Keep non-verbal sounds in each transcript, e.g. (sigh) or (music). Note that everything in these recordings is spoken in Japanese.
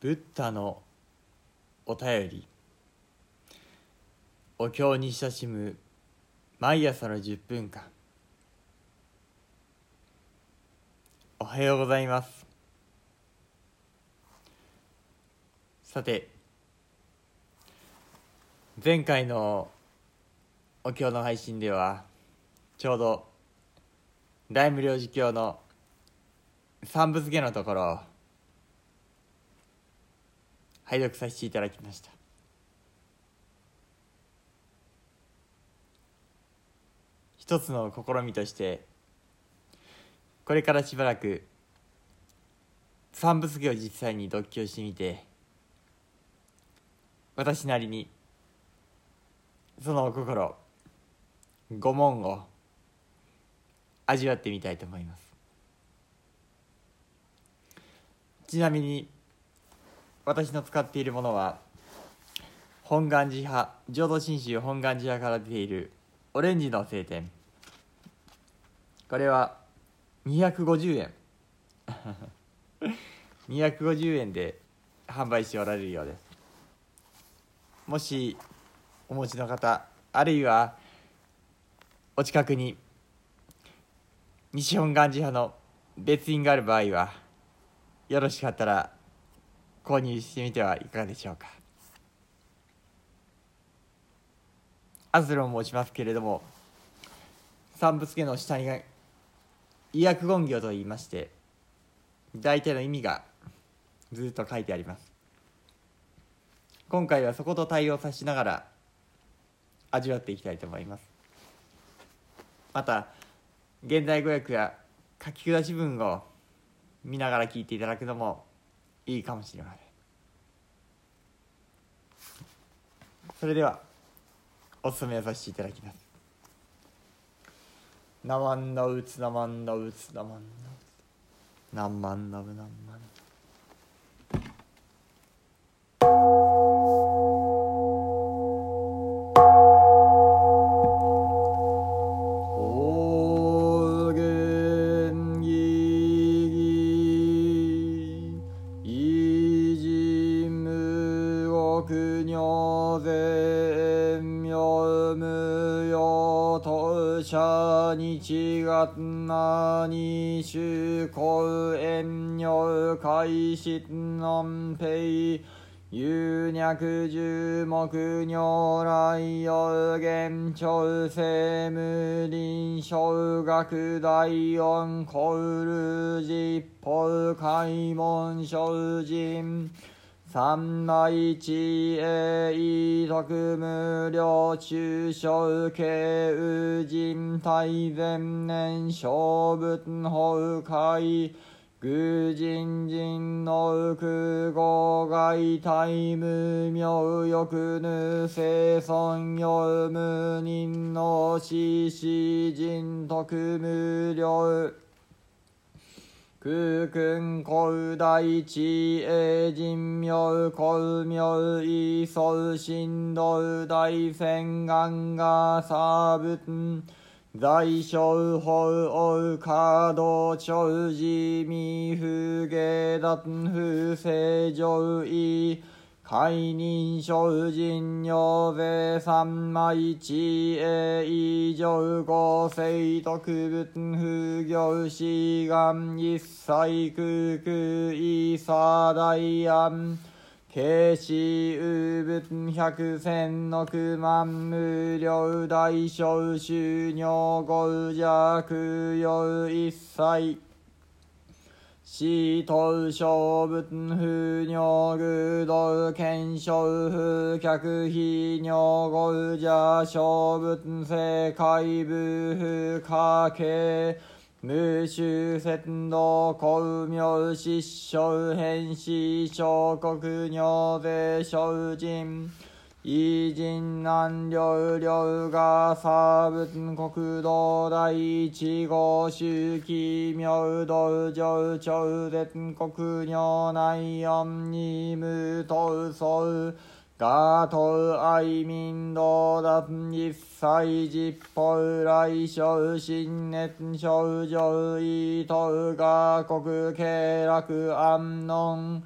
ブッダのお便り。お経に親しむ毎朝の10分間。おはようございます。さて前回のお経の配信ではちょうど大無量寿経の三部付けのところを拝読させていただきました。一つの試みとしてこれからしばらく三部付けを実際に読経してみて私なりにその心五問を味わってみたいと思います。ちなみに私の使っているものは本願寺派浄土真宗本願寺派から出ているオレンジの晴天これは250円。(laughs) 250円で販売しておられるようです。もしお持ちの方あるいはお近くに西本願寺派の別院がある場合はよろしかったら購入してみてはいかがでしょうか。アズロン申しますけれども三部付けの下に医薬言行と言いまして大体の意味がずっと書いてあります。今回はそこと対応さしながら味わっていきたいと思います。また現代語訳や書き下し文を見ながら聞いていただくのもいいかもしれません。それではおすすめさせていただきます「なまんなうつなまんなうつなまんなうつ。なまんなぶなまんおとしゃにちがなにしゅこえんにょかいしなんぺい。有脈十目如来有限長生無臨小学大音コール実法開門精進三昧地へ異徳無料中小慶宇人大前年小仏法会愚人人の空語外大無名欲ぬ生存よ無人の死死人徳無料。空君古大地英人名古名異相神道大仙願が差仏在小法王華道長寺未不下脱不正上位解任精進尿税三昧地へ異常五世特仏不行志願一切空空異差大安慶子有仏百千億万無量大小収入五弱用一切死頭小仏不尿具道検証不客非尿五者小仏世界部不可形無臭節道公明失笑変死小国尿税小人偉人南領領が差仏国道第一号周期明道上超絶国尿内四二無等相ガト愛民道脱一切実法来小新熱症状意等が国経楽安穏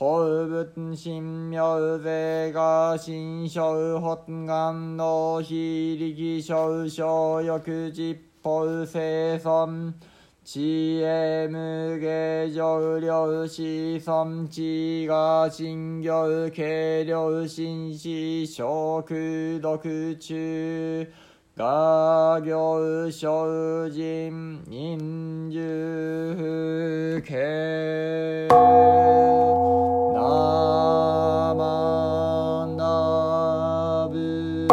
古物神妙税が新小発願の非力小小欲実法生存知恵無下上量子孫地が新行軽量心死食毒中。画行精進忍術系生なぶ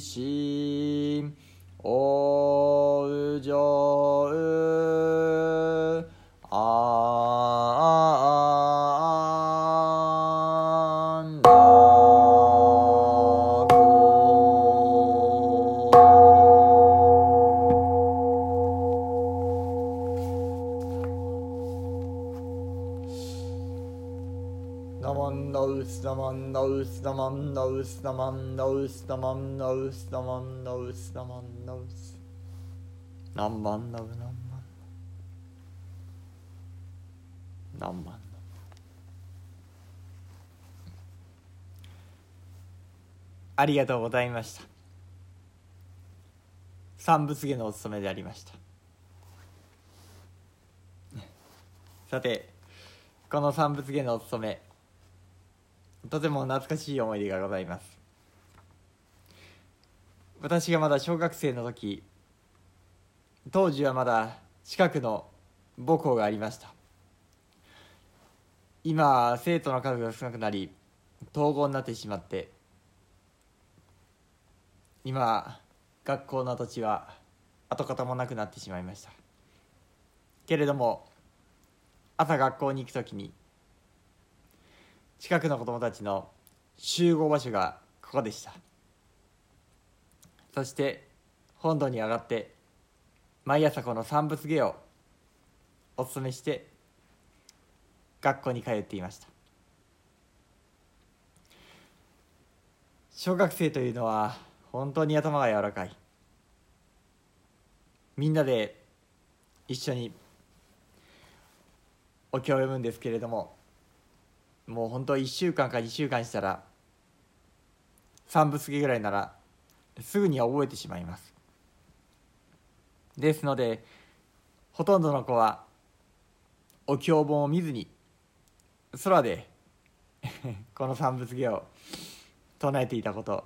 なナマンナウスナマンナウス何万ナウ何万何万ありがとうございました。三仏下のお務めでありました。さてこの三仏下のお務めとても懐かしい思い出がございます。私がまだ小学生の時当時はまだ近くの母校がありました。今生徒の数が少なくなり統合になってしまって今学校の土地は跡形もなくなってしまいました。けれども朝学校に行く時に近くの子供たちの集合場所がここでした。そして本土に上がって毎朝この三仏芸をお勤めして学校に通っていました。小学生というのは本当に頭が柔らかい。みんなで一緒にお経を読むんですけれどももう本当1週間か2週間したら三仏芸ぐらいならすぐには覚えてしまいます。ですのでほとんどの子はお経本を見ずに空で (laughs) この三仏芸を唱えていたこと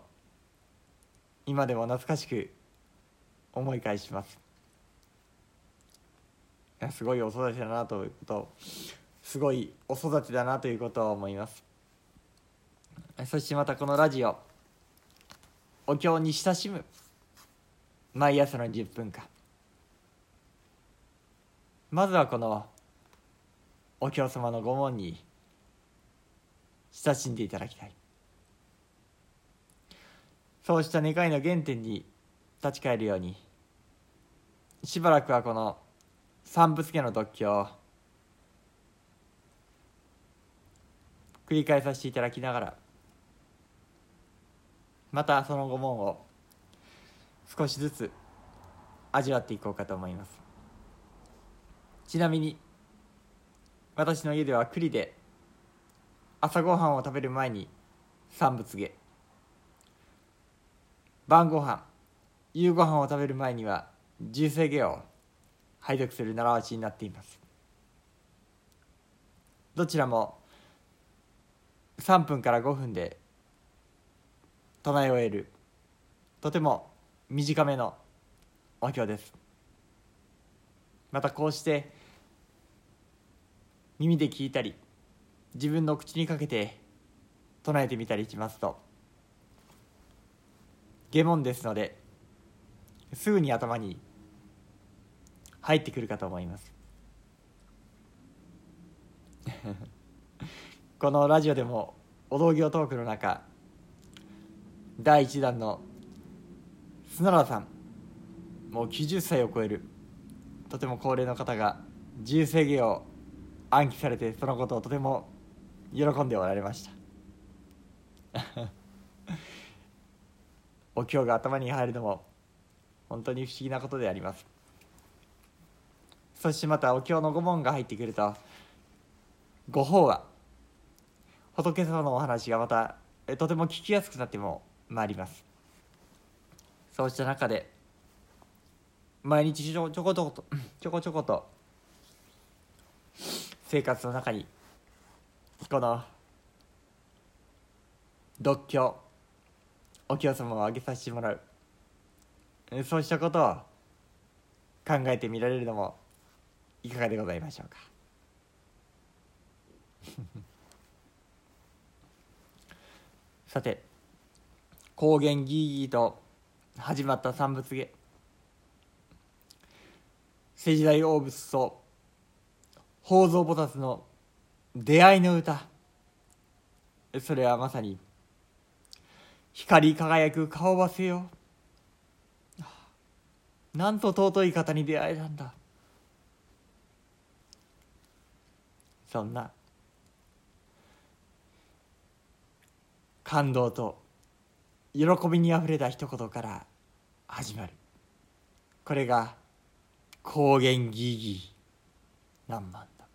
今でも懐かしく思い返します。すごいお育ちだなということをすごいお育ちだなということを思います。そしてまたこのラジオお経に親しむ。毎朝の10分間まずはこのお経様の御門に親しんでいただきたい。そうした願いの原点に立ち返るようにしばらくはこの三仏家の読経を繰り返させていただきながらまたその御門を少しずつ味わっていこうかと思います。ちなみに私の家では栗で朝ごはんを食べる前に三仏下晩ごはん夕ごはんを食べる前には重生下を拝読する習わしになっています。どちらも3分から5分で唱え終える。とても短めのお経です。またこうして耳で聞いたり自分の口にかけて唱えてみたりしますと下門ですのですぐに頭に入ってくるかと思います。このラジオでもお道行トークの中第1弾の砂原さんもう90歳を超えるとても高齢の方が自由制限を暗記されてそのことをとても喜んでおられました。(laughs) お経が頭に入るのも本当に不思議なことであります。そしてまたお経の御門が入ってくると御法話仏様のお話がまたとても聞きやすくなってもまいります。そうした中で毎日ちょちょこちょこと (clears throat) ちょこちょこと生活の中にこの独協お経様をあげさせてもらう。そうしたことを考えてみられるのもいかがでございましょうか。(laughs) さて高原ギーギーと始まった三仏芸。世時代大仏と宝蔵菩薩の出会いの歌。それはまさに光り輝く顔ばせよ。なんと尊い方に出会えたんだ。そんな感動と喜びにあふれた一言から始まる。これが高原ギーギー何万